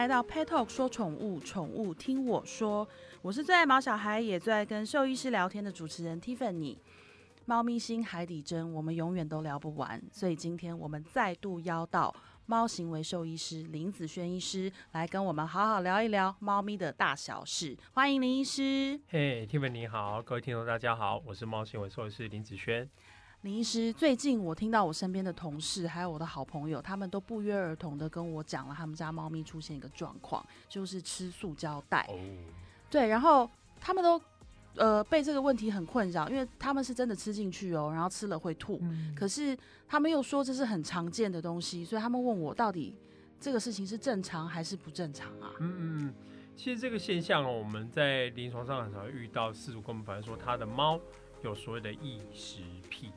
来到 Pet Talk 说宠物，宠物听我说。我是最爱毛小孩，也最爱跟兽医师聊天的主持人 Tiffany。猫咪星海底针，我们永远都聊不完，所以今天我们再度邀到猫行为兽医师林子轩医师来跟我们好好聊一聊猫咪的大小事。欢迎林医师。嘿，Tiffany 你好，各位听众大家好，我是猫行为兽医师林子轩。林医师，最近我听到我身边的同事还有我的好朋友，他们都不约而同的跟我讲了他们家猫咪出现一个状况，就是吃塑胶袋。哦，对，然后他们都呃被这个问题很困扰，因为他们是真的吃进去哦，然后吃了会吐，嗯可是他们又说这是很常见的东西，所以他们问我到底这个事情是正常还是不正常啊？嗯嗯嗯，其实这个现象哦，我们在临床上很常遇到，饲主跟我们反映说，他的猫有所谓的异食癖。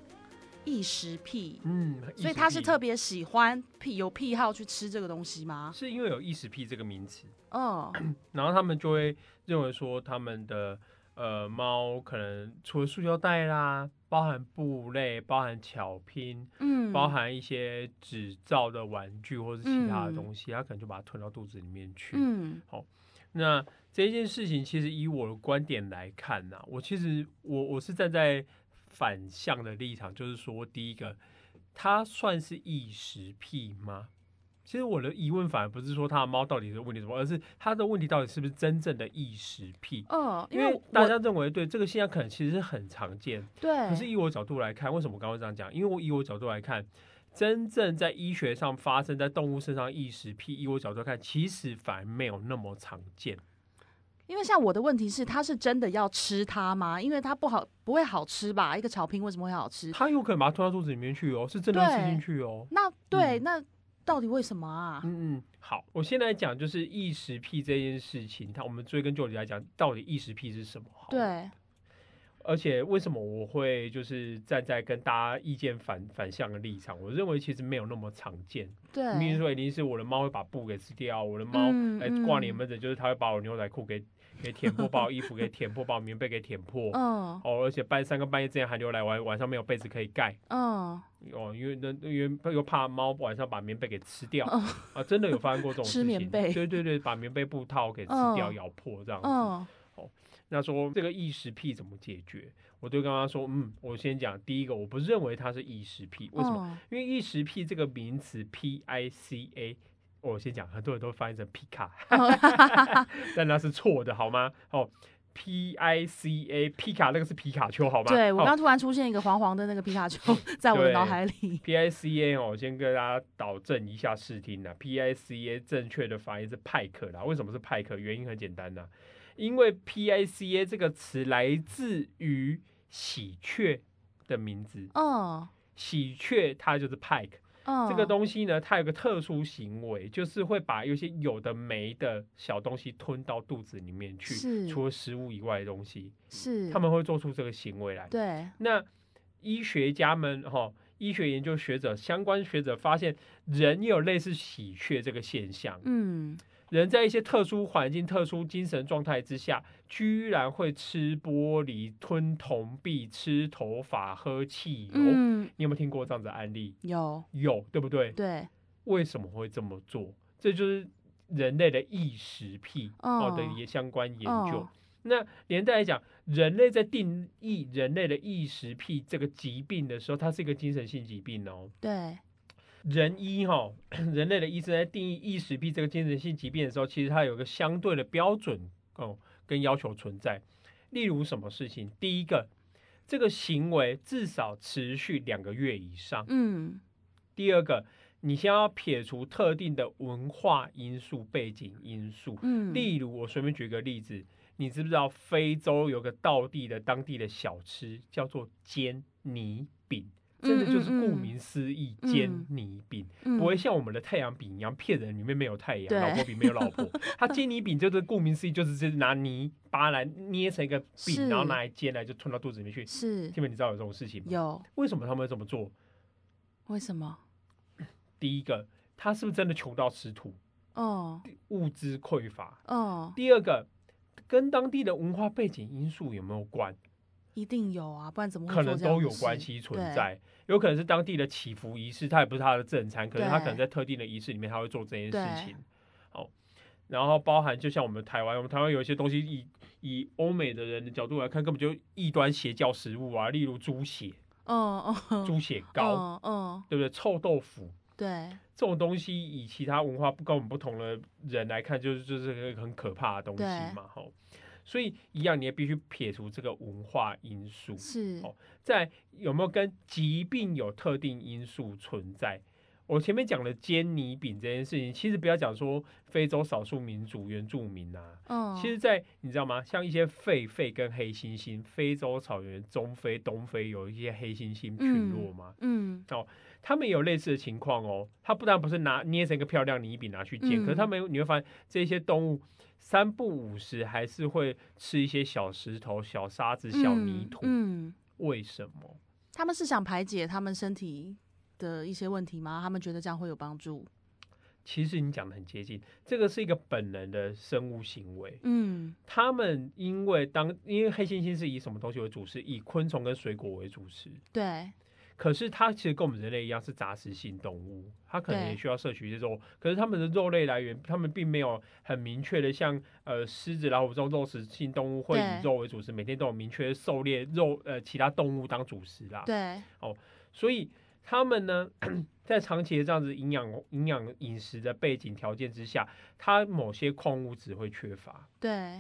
异食癖，嗯，所以他是特别别喜欢癖有癖好去吃这个东西吗？是因为有异食癖这个名词，哦。然后他们就会认为说，他们的呃猫可能除了塑胶袋啦，包含布类，包含巧拼，嗯，包含一些纸造的玩具或是其他的东西，它可能就把它吞到肚子里面去。嗯。好那这件事情，其实以我的观点来看呢、我其实我我是站在反向的立场，就是说，第一个，它算是异食癖吗？其实我的疑问反而不是说它的猫到底是问题什么，而是它的问题到底是不是真正的异食癖？嗯，因因为大家认为对这个现象可能其实是很常见，对，可是以我角度来看，为什么我刚刚这样讲？因为我以我角度来看，真正在医学上发生在动物身上异食癖，以我角度来看，其实反而没有那么常见。因为像我的问题是，他是真的要吃它吗？因为它不好，不会好吃吧？一个草坪为什么会好吃？它有可能把它吞到肚子里面去哦，是真的要吃进去哦。那对，嗯那到底为什么啊？嗯嗯，好，我先来讲就是异食癖这件事情，它我们追根究底来讲，到底异食癖是什么？对，而且为什么我会就是站在跟大家意见反反向的立场？我认为其实没有那么常见。对，比如说，一定是我的猫会把布给吃掉，我的猫来挂你门诊，就是它会把我牛仔裤给给舔破，把我衣服给舔破，把我棉被给舔破。嗯哦，而且半三更半夜之前寒流来，晚晚上没有被子可以盖嗯，哦，因为那因为又怕猫晚上把棉被给吃掉、嗯啊，真的有发生过这种事情。棉被对对对，把棉被布套给吃掉、嗯咬破这样子。嗯那说这个异食癖怎么解决？我就跟他说，嗯，我先讲第一个，我不认为它是异食癖，为什么？嗯？因为异食癖这个名词 P I C A，我先讲，很多人都翻译成皮卡，但那是错的，好吗？哦，P I C A 皮卡那个是皮卡丘，好吗？对我哦刚突然出现一个黄黄的那个皮卡丘在我的对脑海里。P I C A 哦，我先跟大家导正一下视听呐。P I C A 正确的发音是派克啦。为什么是派克？原因很简单呐、因为 P I C A 这个词来自于喜鹊的名字，哦喜鹊它就是 pike。嗯，这个东西呢，它有个特殊行为，就是会把有些有的没的小东西吞到肚子里面去，是除了食物以外的东西，是他们会做出这个行为来。对那医学家们哈、医学研究学者、相关学者发现，人也有类似喜鹊这个现象。嗯人在一些特殊环境、特殊精神状态之下，居然会吃玻璃、吞铜币、吃头发、喝汽油。嗯你有没有听过这样子的案例？有有，对不对？对为什么会这么做？这就是人类的异食癖哦哦的也相关研究。哦那连带来讲，人类在定义人类的异食癖这个疾病的时候，它是一个精神性疾病哦。对人医哈、人类的医生在定义异食癖这个精神性疾病的时候，其实它有一个相对的标准哦跟要求存在。例如什么事情？第一个，这个行为至少持续两个月以上。嗯第二个，你先要撇除特定的文化因素、背景因素。嗯，例如，我随便举个例子，你知不知道非洲有个道地的当地的小吃叫做煎泥饼？真的就是顾名思义，煎泥饼，嗯不会像我们的太阳饼一样骗人，里面没有太阳，老婆饼没有老婆。它煎泥饼就是顾名思义，就是就是拿泥巴来捏成一个是饼，然后拿来煎来就吞到肚子里面去。是听闻你知道有这种事情吗？有为什么他们会这么做？为什么？第一个，他是不是真的穷到吃土，哦物资匮乏？哦，第二个，跟当地的文化背景因素有没有关？一定有啊，不然怎么会可能都有关系存在。有可能是当地的祈福仪式，它也不是它的正餐，可是它可能在特定的仪式里面他会做这件事情。好，然后包含就像我们台湾，我们台湾有一些东西以以欧美的人的角度来看，根本就异端邪教食物啊，例如猪血、嗯嗯猪血糕，对不对？臭豆腐对，这种东西，以其他文化不跟我们不同的人来看，就是就是一个很可怕的东西嘛，吼。所以一样，你也必须撇除这个文化因素。是，哦在有没有跟疾病有特定因素存在？我前面讲的煎泥饼这件事情，其实不要讲说非洲少数民族原住民啊，嗯，其实，在你知道吗？像一些狒狒跟黑猩猩，非洲草原、中非、东非有一些黑猩猩群落嘛，嗯他们也有类似的情况哦。他不但不是拿捏成一个漂亮泥饼拿去煎，嗯可是他们你会发现这些动物三不五时还是会吃一些小石头、小沙子、小泥土。嗯，为什么？他们是想排解他们身体的一些问题吗？他们觉得这样会有帮助？其实你讲的很接近，这个是一个本能的生物行为。嗯他们因为当因为黑猩猩是以什么东西为主食？以昆虫跟水果为主食。对，可是它其实跟我们人类一样是杂食性动物，它可能也需要摄取一些肉。可是它们的肉类来源，它们并没有很明确的像呃狮子、老虎这种肉食性动物会以肉为主食，每天都有明确狩猎肉呃其他动物当主食啦。对，哦所以它们呢，在长期的这样子营养营养饮食的背景条件之下，它某些矿物质会缺乏。对，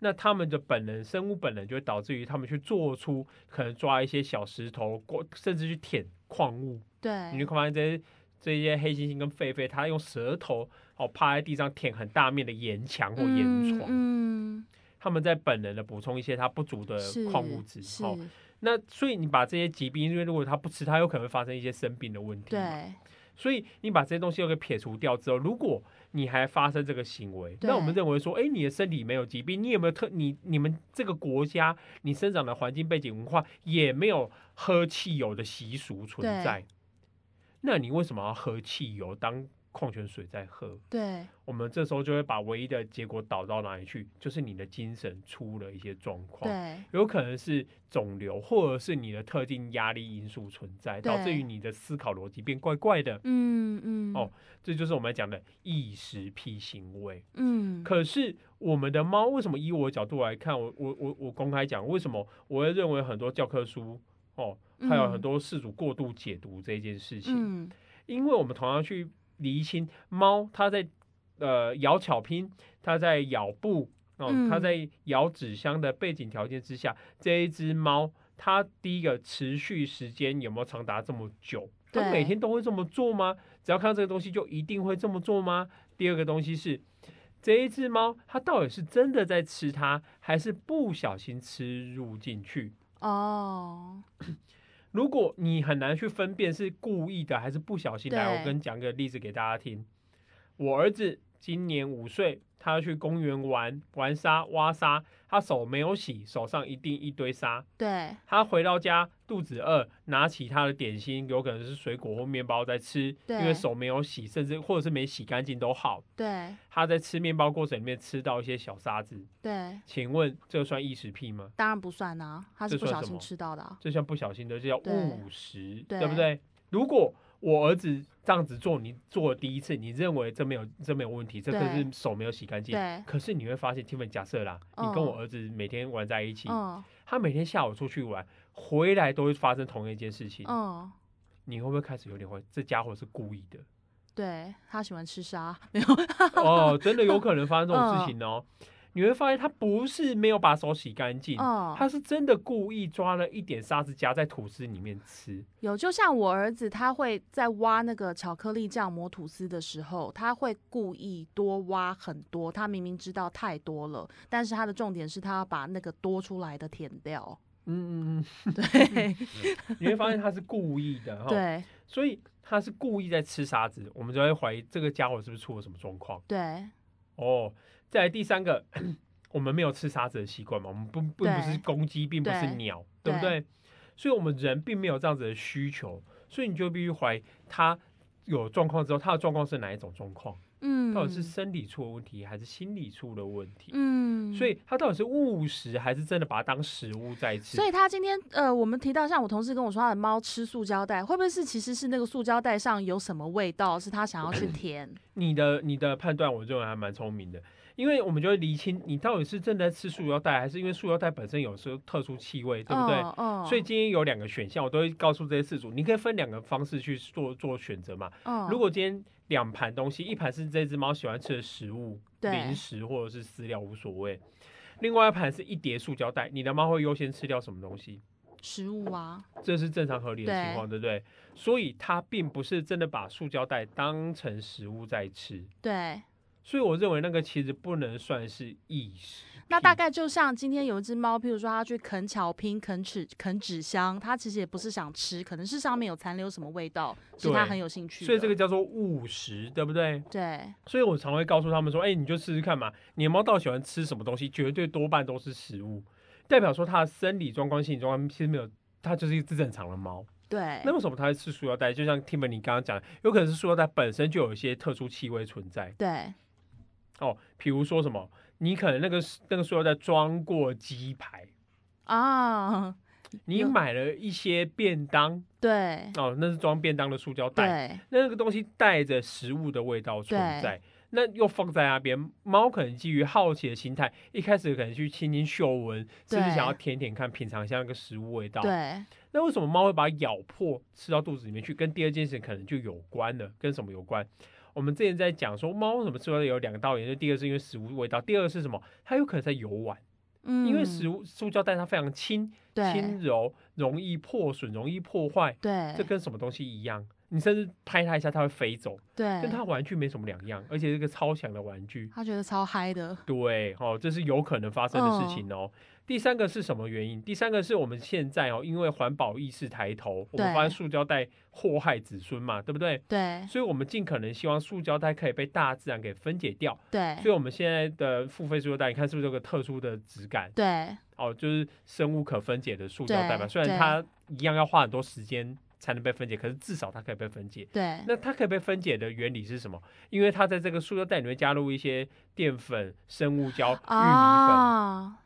那他们的本能，生物本能就会导致于他们去做出可能抓一些小石头，或甚至去舔矿物。对，你就发现这些这些黑猩猩跟狒狒，它用舌头哦趴在地上舔很大面的岩墙或岩床，嗯，他们在本能的补充一些它不足的是矿物质。是，哦，那所以你把这些疾病，因为如果它不吃，它有可能会发生一些生病的问题。。对，所以你把这些东西都给撇除掉之后，如果你还发生这个行为，那我们认为说，哎、你的身体没有疾病，你有没有特你你们这个国家，你生长的环境背景文化也没有喝汽油的习俗存在，那你为什么要喝汽油当矿泉水在喝？对，我们这时候就会把唯一的结果导到哪里去？就是你的精神出了一些状况。对，有可能是肿瘤，或者是你的特定压力因素存在，导致于你的思考逻辑变怪怪的。嗯嗯，哦这就是我们讲的异食癖行为。嗯，可是我们的猫为什么以我的角度来看，我我我我公开讲，为什么我会认为很多教科书哦，还有很多事主过度解读这件事情？嗯，因为我们同样去厘清猫它在呃咬巧拼，它在咬布哦，嗯它在咬纸箱的背景条件之下，这一只猫它第一个持续时间有没有长达这么久？它每天都会这么做吗？只要看到这个东西就一定会这么做吗？第二个东西是。这一只猫，它到底是真的在吃它，还是不小心吃入进去？哦，如果你很难去分辨是故意的还是不小心，来，我跟讲个例子给大家听。我儿子今年五岁，他要去公园玩玩沙挖沙，他手没有洗，手上一定一堆沙。对，他回到家肚子饿，拿起他的点心，有可能是水果或面包在吃，因为手没有洗，甚至或者是没洗干净都好。对，他在吃面包过程里面吃到一些小沙子，对，请问这算异食癖吗？当然不算啊，他是不小心吃到的啊，这算不小心的，这叫对。误食，对。对不对？如果我儿子这样子做，你做了第一次，你认为这没有这没有问题，这可是手没有洗干净。对，可是你会发现，Tiffany 假设啦，你跟嗯我儿子每天玩在一起，嗯他每天下午出去玩，回来都会发生同一件事情，嗯，你会不会开始有点怀疑这家伙是故意的？对他喜欢吃沙，没有，哦，真的有可能发生这种事嗯情哦。你会发现他不是没有把手洗干净，哦，他是真的故意抓了一点沙子夹在吐司里面吃。有，就像我儿子，他会在挖那个巧克力酱抹吐司的时候，他会故意多挖很多。他明明知道太多了，但是他的重点是他要把那个多出来的舔掉。嗯嗯嗯。对 你会发现他是故意的哈，对所以他是故意在吃沙子，我们就会怀疑这个家伙是不是出了什么状况对哦。再来第三个，我们没有吃沙子的习惯嘛，我们不并不是对公鸡，并不是对鸟，对不对？所以我们人并没有这样子的需求，所以你就必须怀疑他有状况之后，他的状况是哪一种状况？嗯，到底是生理出了问题还是心理出了问题？嗯，所以它到底是误食还是真的把它当食物在吃？所以他今天呃，我们提到像我同事跟我说，他的猫吃塑胶袋，会不会是其实是那个塑胶袋上有什么味道，是他想要去舔？你的你的判断，我认为还蛮聪明的，因为我们就会厘清你到底是正在吃塑胶袋，还是因为塑胶袋本身有时候特殊气味，对不对？嗯嗯所以今天有两个选项，我都会告诉这些事主，你可以分两个方式去做做选择嘛。嗯如果今天两盘东西，一盘是这只猫喜欢吃的食物，对零食或者是饲料无所谓，另外一盘是一叠塑胶袋，你的猫会优先吃掉什么东西？食物啊，这是正常合理的情况，对不对？所以它并不是真的把塑胶袋当成食物在吃，对。所以我认为那个其实不能算是意识。那大概就像今天有一只猫，譬如说它去啃巧拼、啃纸、啃纸箱，它其实也不是想吃，可能是上面有残留什么味道，是它很有兴趣。所以这个叫做误食，对不对？对所以我常会告诉他们说，哎、你就试试看嘛，你的猫到底喜欢吃什么东西，绝对多半都是食物，代表说它的生理状况、心理状况其实没有，它就是一只正常的猫。对那为什么它会吃塑料袋？就像 Tim 你刚刚讲，有可能是塑料袋本身就有一些特殊气味存在对哦，比如说什么，你可能那个那个塑料袋装过鸡排，啊，你有买了一些便当对哦，那是装便当的塑胶袋，对那个东西带着食物的味道存在，那又放在那边，猫可能基于好奇的心态，一开始可能去轻轻嗅闻，甚至想要舔舔看，品尝一下那个食物味道。对那为什么猫会把它咬破吃到肚子里面去？跟第二件事可能就有关了，跟什么有关？我们之前在讲说猫为什么吃完有两个道理，就第一个是因为食物味道，第二个是什么？它有可能在游玩，嗯，因为食物塑胶袋它非常轻、对轻柔，容易破损、容易破坏，对这跟什么东西一样？你甚至拍它一下，它会飞走。对，跟它玩具没什么两样，而且是个超强的玩具。它觉得超嗨的，对，哦，这是有可能发生的事情哦。第三个是什么原因？第三个是我们现在哦，因为环保意识抬头，我们发现塑胶袋祸害子孙嘛，对不对？对所以我们尽可能希望塑胶袋可以被大自然给分解掉。对所以我们现在的付费塑胶袋，你看是不是有个特殊的质感？对哦，就是生物可分解的塑胶袋嘛。对虽然它一样要花很多时间才能被分解，可是至少它可以被分解。对那它可以被分解的原理是什么？因为它在这个塑料袋里面加入一些淀粉、生物胶、玉米啊，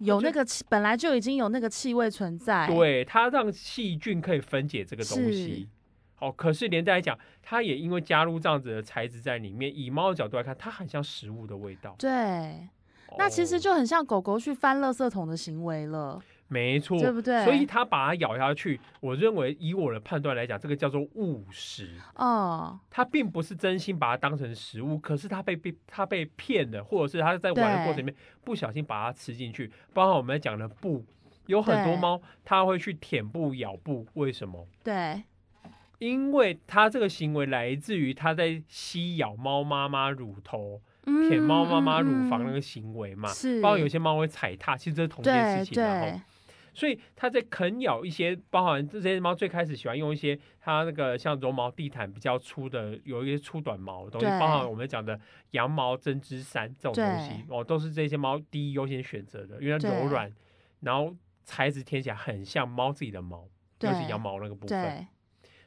有那个气，本来就已经有那个气味存在，粉，对，它让细菌可以分解这个东是西。好，可是连带来讲，它也因为加入这样子的材质在里面，以猫的角度来看，它很像食物的味道。对，那其实哦就很像狗狗去翻垃圾桶的行为了，没错，对不对？所以它把它咬下去，我认为以我的判断来讲，这个叫做误食。哦，他并不是真心把它当成食物，可是他被被他被骗的，或者是他在玩的过程里面不小心把它吃进去。包括我们在讲的布，有很多猫它会去舔布、咬布，为什么？对因为它这个行为来自于它在吸咬猫妈妈乳头、舔猫妈妈乳房那个行为嘛。嗯是，包括有些猫会踩踏，其实这是同一件事情嘛。吼对所以它在啃咬一些，包含这些猫最开始喜欢用一些它那个像绒毛地毯比较粗的，有一些粗短毛的东西，包含我们讲的羊毛针织衫这种东西哦，都是这些猫第一优先选择的，因为它柔软，然后材质听起来很像猫自己的毛，尤其对羊毛那个部分。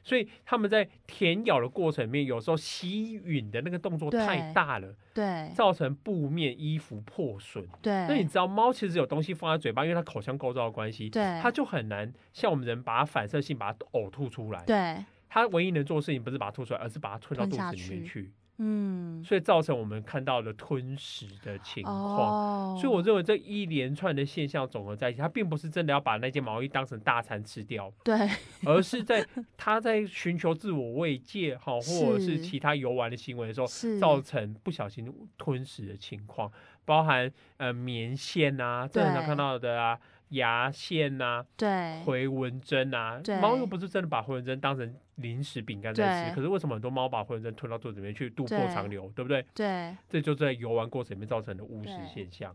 对所以他们在舔咬的过程里面，有时候吸吮的那个动作太大了，对。造成布面衣服破损。对，那你知道猫其实有东西放在嘴巴，因为它口腔构造的关系，对。它就很难像我们人把它反射性把它呕吐出来。对。它唯一能做的事情不是把它吐出来，而是把它吞到肚子里面去，嗯。所以造成我们看到的吞食的情况。哦，所以我认为这一连串的现象总合在一起，它并不是真的要把那件毛衣当成大餐吃掉，对。而是在他在寻求自我慰藉哈，或者是是。其他游玩的行为的时候，造成不小心吞食的情况，包含呃棉线啊，这很常看到的啊，牙线呐、对回纹针啊对，猫又不是真的把回纹针当成零食饼干在吃，可是为什么很多猫把回纹针吞到肚子里面去度破对长流，对不对？对。这就在游玩过程里面造成的误食对现象。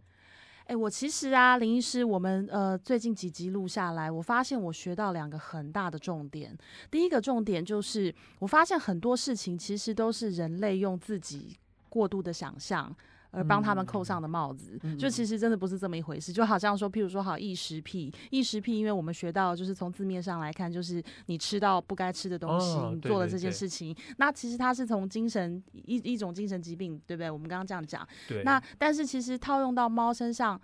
哎、我其实啊，林医师，我们呃最近几集录下来，我发现我学到两个很大的重点。第一个重点就是，我发现很多事情其实都是人类用自己过度的想象而帮他们扣上的帽子，嗯就其实真的不是这么一回事。就好像说，譬如说，好异食癖，异食癖，因为我们学到就是从字面上来看，就是你吃到不该吃的东西，你做了这件对事情，那其实它是从精神一一种精神疾病，对不对？我们刚刚这样讲，对，那但是其实套用到猫身上。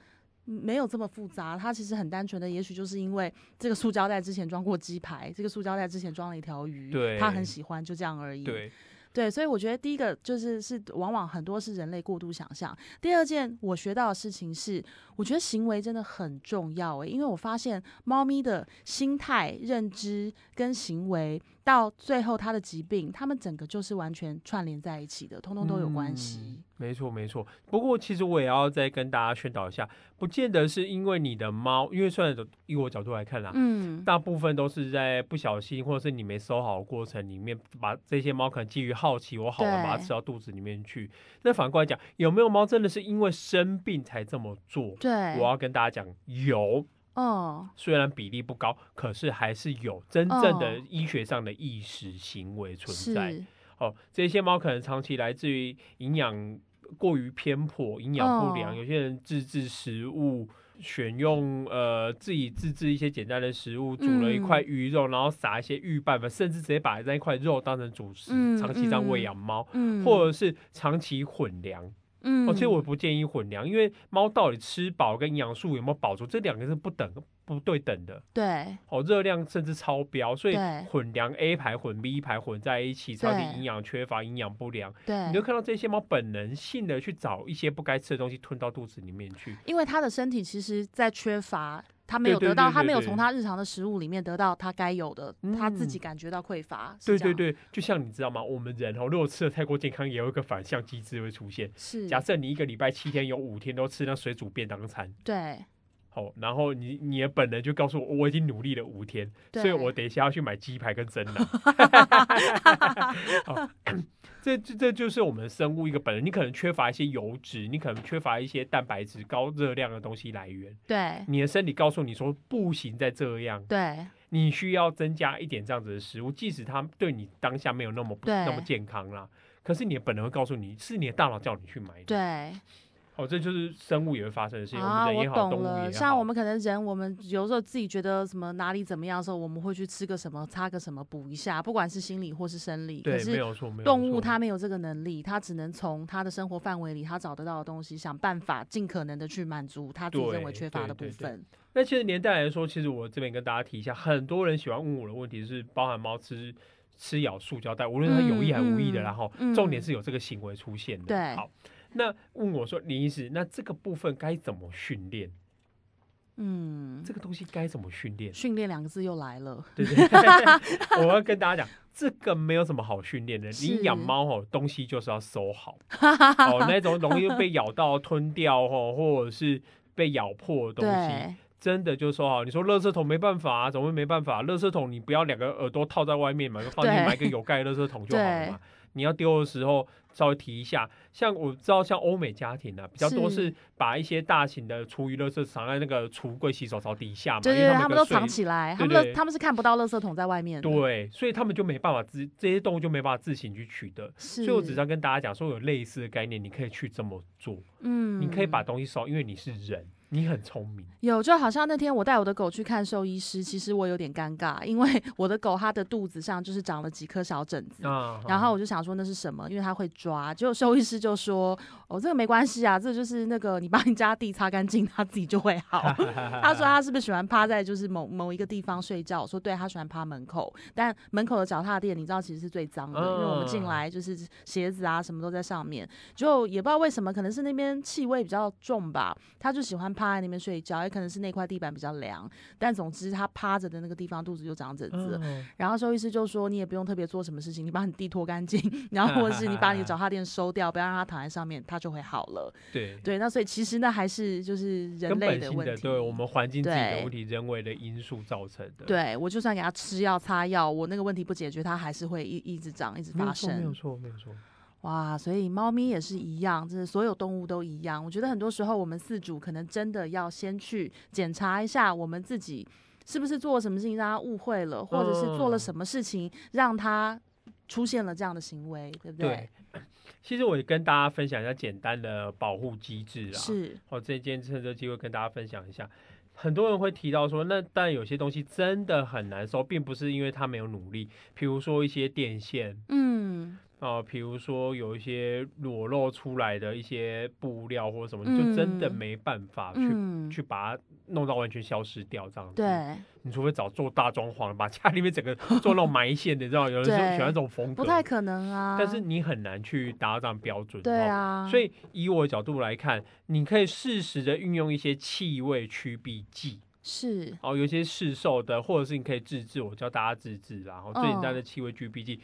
嗯没有这么复杂，它其实很单纯的，也许就是因为这个塑胶袋之前装过鸡排，这个塑胶袋之前装了一条鱼，它很喜欢，就这样而已。对，对，所以我觉得第一个就是是往往很多是人类过度想象。第二件我学到的事情是，我觉得行为真的很重要诶，因为我发现猫咪的心态、认知跟行为，到最后它的疾病，它们整个就是完全串联在一起的，通通都有关系。嗯没错没错。不过其实我也要再跟大家宣导一下，不见得是因为你的猫，因为虽然以我角度来看啦，嗯，大部分都是在不小心或者是你没收好的过程里面，把这些猫可能基于好奇，我好玩把它吃到肚子里面去。那反过来讲，有没有猫真的是因为生病才这么做？对，我要跟大家讲，有。嗯，虽然比例不高，可是还是有真正的哦医学上的意识行为存在。哦，这些猫可能长期来自于营养过于偏颇、营养不良，哦有些人自制食物。选用呃自己自制一些简单的食物，煮了一块嗯鱼肉，然后撒一些预拌粉，甚至直接把那一块肉当成主食，嗯长期这样喂嗯养猫，嗯，或者是长期混粮。嗯，哦，其实我不建议混粮，因为猫到底吃饱跟营养素有没有饱足，这两个是不等不对等的。对哦，热量甚至超标，所以混粮 A 排混 B 排混在一起，超级对营养缺乏、营养不良，对你就，看到这些猫本能性的去找一些不该吃的东西吞到肚子里面去。因为它的身体其实在缺乏。它没有得到，对对对它没有从他日常的食物里面得到他该有的，他自己嗯感觉到匮乏。对对对，就像你知道吗？我们人哦，如果吃的太过健康，也有一个反向机制会出现。是，假设你一个礼拜七天有五天都吃那水煮便当餐，对好、然后你你的本能就告诉我，我已经努力了五天，所以我等一下要去买鸡排跟蒸奶。好这这这就是我们生物一个本能，你可能缺乏一些油脂，你可能缺乏一些蛋白质、高热量的东西来源，对你的身体告诉你说不行，再这样，对你需要增加一点这样子的食物，即使它对你当下没有那么不那么健康啦，可是你的本能会告诉你，是你的大脑叫你去买的。对哦，这就是生物也会发生的事情，啊，我懂了。像我们可能人，我们有时候自己觉得什么哪里怎么样的时候，我们会去吃个什么，擦个什么补一下，不管是心理或是生理。可对，没是有错，没有动物它没有这个能力，它只能从它的生活范围里，它找得到的东西，想办法尽可能的去满足它自己认为缺乏的部分。那其实年代来说，其实我这边跟大家提一下，很多人喜欢问我的问题是，包含猫吃吃咬塑胶袋，无论它有意还无意的，嗯然后嗯重点是有这个行为出现的。对好，那问我说林医师，那这个部分该怎么训练？嗯，这个东西该怎么训练？训练两个字又来了。对对，我要跟大家讲，这个没有什么好训练的。你养猫哦，东西就是要收好 哦，那种容易被咬到、吞掉哦，或者是被咬破的东西，真的就收好。你说垃圾桶没办法啊，怎么会没办法？垃圾桶你不要两个耳朵套在外面嘛，就放进对买个有盖的垃圾桶就好了嘛。你要丢的时候稍微提一下，像我知道，像欧美家庭啊，比较多是是把一些大型的厨余垃圾藏在那个橱柜、洗手槽底下嘛，对他他们都藏起来，他们他们是看不到垃圾桶在外面的。对，所以他们就没办法自这些动物就没办法自行去取得。所以我只是要跟大家讲说，有类似的概念，你可以去这么做，嗯，你可以把东西收，因为你是人，你很聪明。有，就好像那天我带我的狗去看兽医师，其实我有点尴尬，因为 我的狗它的肚子上就是长了几颗小疹子。啊，然后我就想说那是什么，因为它会抓。结果兽医师就说：“哦，这个没关系啊，这个就是那个你把你家地擦干净，它自己就会好。”他说他是不是喜欢趴在就是某某一个地方睡觉？我说对，他喜欢趴门口，但门口的脚踏垫你知道其实是最脏的，因为我们进嗯来就是鞋子啊什么都在上面，就也不知道为什么，可能是那边气味比较重吧，他就喜欢趴在那边睡觉，也可能是那块地板比较凉，但总之他趴着的那个地方肚子就长疹子。嗯然后兽医师就说，你也不用特别做什么事情，你把你地拖干净，然后或者是你把你的脚踏垫收掉，不要让它躺在上面，它就会好了。对，对，那所以其实那还是就是人类的，问题。对我们环境自己的问题，人为的因素造成的。，对我就算给他吃药擦药，我那个问题不解决，它还是会一一直长，一直发没有错，没有。错，没有错。哇，所以猫咪也是一样，真的所有动物都一样。我觉得很多时候我们饲主可能真的要先去检查一下我们自己是不是做了什么事情让他误会了，或者是做了嗯什么事情让他出现了这样的行为，对不对？其实我也跟大家分享一下简单的保护机制啊。是，哦，这件趁这机会跟大家分享一下。很多人会提到说，那但有些东西真的很难收，并不是因为他没有努力，比如说一些电线，嗯。哦，比如说有一些裸露出来的一些布料或者什么，就真的没办法去去把它弄到完全消失掉这样子。对，你除非找做大装潢，把家里面整个做那种埋线的，知道有人说喜欢这种风格，不太可能啊。但是你很难去达到这样标准。对啊。所以以我的角度来看，你可以适时的运用一些气味驱避剂。是。哦，有些市售的，或者是你可以自制，我教大家自制，然后最简单的气味驱避剂。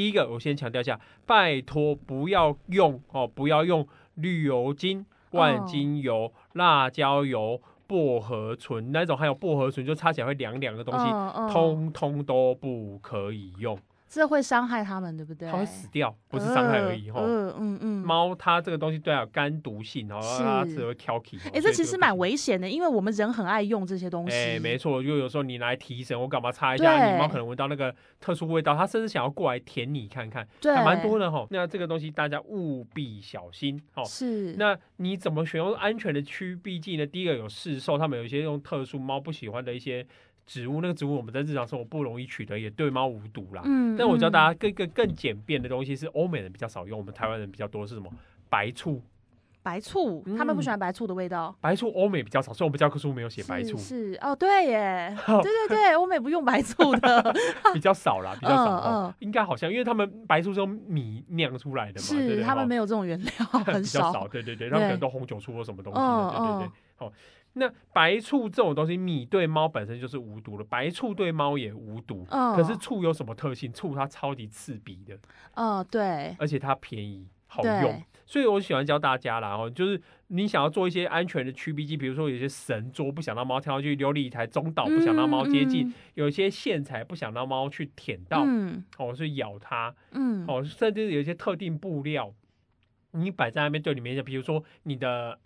第一个，我先强调一下，拜托不要用哦，不要用绿油精、万金油、辣椒油、薄荷醇那种，还有薄荷醇就擦起来会凉凉的东西，通通都不可以用。这会伤害它们，对不对？它会死掉，不是伤害而已哈。嗯嗯嗯。猫它这个东西对它有肝毒性，然后它只会挑剔。哎，这其实蛮危险的，因为我们人很爱用这些东西。哎，没错，就有时候你来提神，我干嘛擦一下？你猫可能闻到那个特殊味道，它甚至想要过来舔你看看，还蛮多的哈。那这个东西大家务必小心哦。是。那你怎么选用安全的驱避剂呢？第一个有市售，他们有一些用特殊猫不喜欢的一些。植物那个植物我们在日常生活不容易取得，也对猫无毒啦。嗯，但我教大家更更更简便的东西是欧美人比较少用，我们台湾人比较多是什么？白醋。白醋，他们不喜欢白醋的味道。白醋欧美比较少，所以我们教科书没有写白醋。是哦，对耶，对对对，欧美不用白醋的，比较少啦，比较少。嗯，应该好像因为他们白醋是用米酿出来的嘛，是他们没有这种原料，很少。对对对，他们可能都红酒醋或什么东西的，对对对。好。那白醋这种东西，米对猫本身就是无毒的，白醋对猫也无毒。嗯。可是醋有什么特性？醋它超级刺鼻的。哦，对。而且它便宜，好用。所以我喜欢教大家啦，哦，就是你想要做一些安全的驱避剂，比如说有些神桌不想让猫跳上去，琉璃台中岛不想让猫接近，有一些线材不想让猫去舔到，嗯，哦，是咬它，嗯，哦，甚至有一些特定布料，你摆在那边对里面，比如说你的。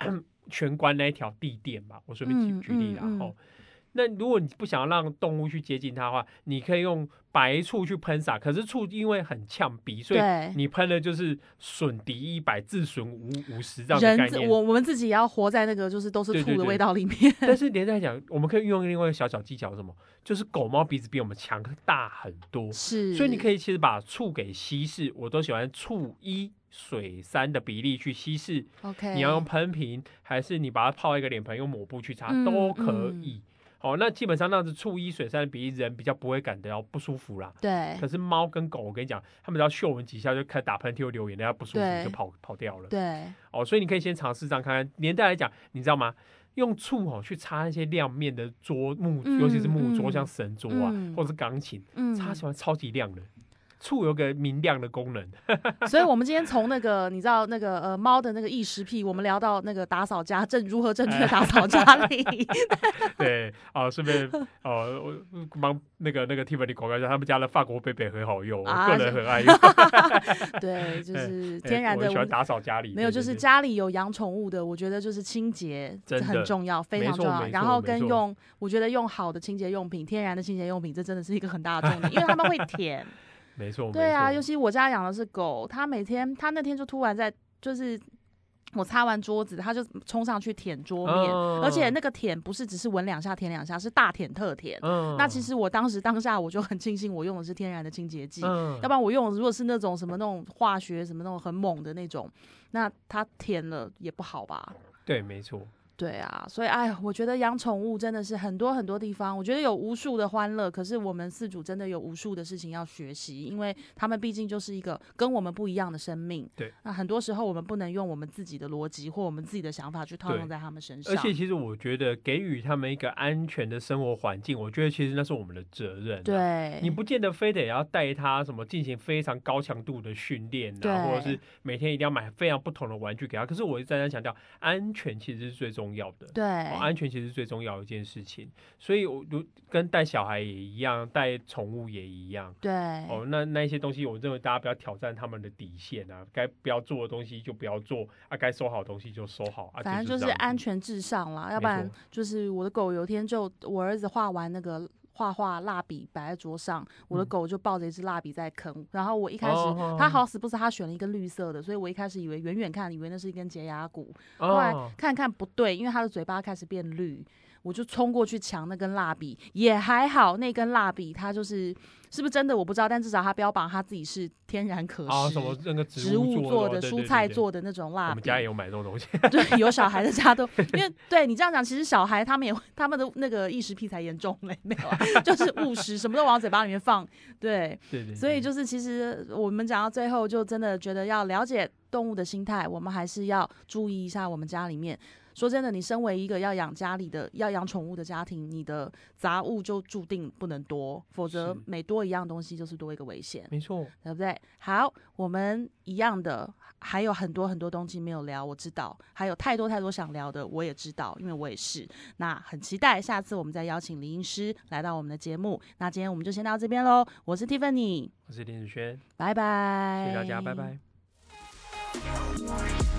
全关那一条地垫吧，我顺便举举例，然后，那如果你不想要让动物去接近它的话，你可以用白醋去喷洒。可是醋因为很呛鼻，所以你喷的就是损敌一百，自损五五十这样的概念。我我们自己也要活在那个就是都是醋的味道里面。但是连在讲，我们可以运用另外一个小小技巧，什么？就是狗猫鼻子比我们强大很多，是，所以你可以其实把醋给稀释。我都喜欢醋一。水三的比例去稀释，OK，你要用喷瓶，还是你把它泡一个脸盆，用抹布去擦都可以。哦，那基本上那样子醋一水三的比例，人比较不会感到不舒服啦。对。可是猫跟狗，我跟你讲，他们只要嗅闻几下就开始打喷嚏或流眼泪，不舒服就跑跑掉了。对。哦，所以你可以先尝试这样看看。年代来讲，你知道吗？用醋哦去擦那些亮面的桌木，尤其是木桌，像神桌啊，或者是钢琴，擦起来超级亮的。醋有个明亮的功能，所以我们今天从那个你知道那个呃猫的那个异食癖，我们聊到那个打扫家正如何正确打扫家里。对，啊，顺便哦，帮那个那个 Tiffany 广告一下，他们家的法国贝贝很好用，我个人很爱用。对，就是天然的。我喜欢打扫家里，没有，就是家里有养宠物的，我觉得就是清洁很重要，非常重要。然后跟用，我觉得用好的清洁用品，天然的清洁用品，这真的是一个很大的重点，因为他们会舔。没错，对啊，尤其我家养的是狗，它每天它那天就突然在，就是我擦完桌子，它就冲上去舔桌面，而且那个舔不是只是闻两下舔两下，是大舔特舔。那其实我当时当下我就很庆幸我用的是天然的清洁剂，要不然我用如果是那种什么那种化学什么那种很猛的那种，那它舔了也不好吧？对，没错。对啊，所以哎呀，我觉得养宠物真的是很多很多地方，我觉得有无数的欢乐。可是我们四组真的有无数的事情要学习，因为他们毕竟就是一个跟我们不一样的生命。对，那很多时候我们不能用我们自己的逻辑或我们自己的想法去套用在他们身上。而且其实我觉得给予他们一个安全的生活环境，我觉得其实那是我们的责任。对，你不见得非得要带他什么进行非常高强度的训练啊，或者是每天一定要买非常不同的玩具给他。可是我一再三强调，安全其实是最重要的。对。安全其实最重要的一件事情，所以我如跟带小孩也一样，带宠物也一样。对，哦，那那一些东西，我认为大家不要挑战他们的底线啊，该不要做的东西就不要做啊，该收好的东西就收好啊。反正就是安全至上啦，要不然就是我的狗有一天就我儿子画完那个。画画蜡笔摆在桌上，我的嗯。狗就抱着一支蜡笔在啃。然后我一开始哦它好死不死，它选了一根绿色的，所以我一开始以为远远看以为那是一根洁牙骨，后来哦，看看不对，因为它的嘴巴开始变绿，我就冲过去抢那根蜡笔，也还好，那根蜡笔它就是是不是真的我不知道，但至少它标榜它自己是天然可啊，食。什么那个植物做做的、蔬菜，做的那种对蜡，我们家也有买这种东西。对，有小孩的家都，因为对你这样讲，其实小孩他们也他们的那个异食癖才严重嘞，没有啊，就是误食，什么都往嘴巴里面放，对，对对，所以就是其实我们讲到最后，就真的觉得要了解动物的心态，我们还是要注意一下我们家里面。说真的，你身为一个要养家里的、要养宠物的家庭，你的杂物就注定不能多，否则每多一样东西就是多一个危险。没错，对不对？好，我们一样的，还有很多很多东西没有聊，我知道，还有太多太多想聊的，我也知道，因为我也是。那很期待下次我们再邀请林医师来到我们的节目。那今天我们就先到这边喽，我是 Tiffany，我是林子轩，拜拜，谢谢大家，拜拜。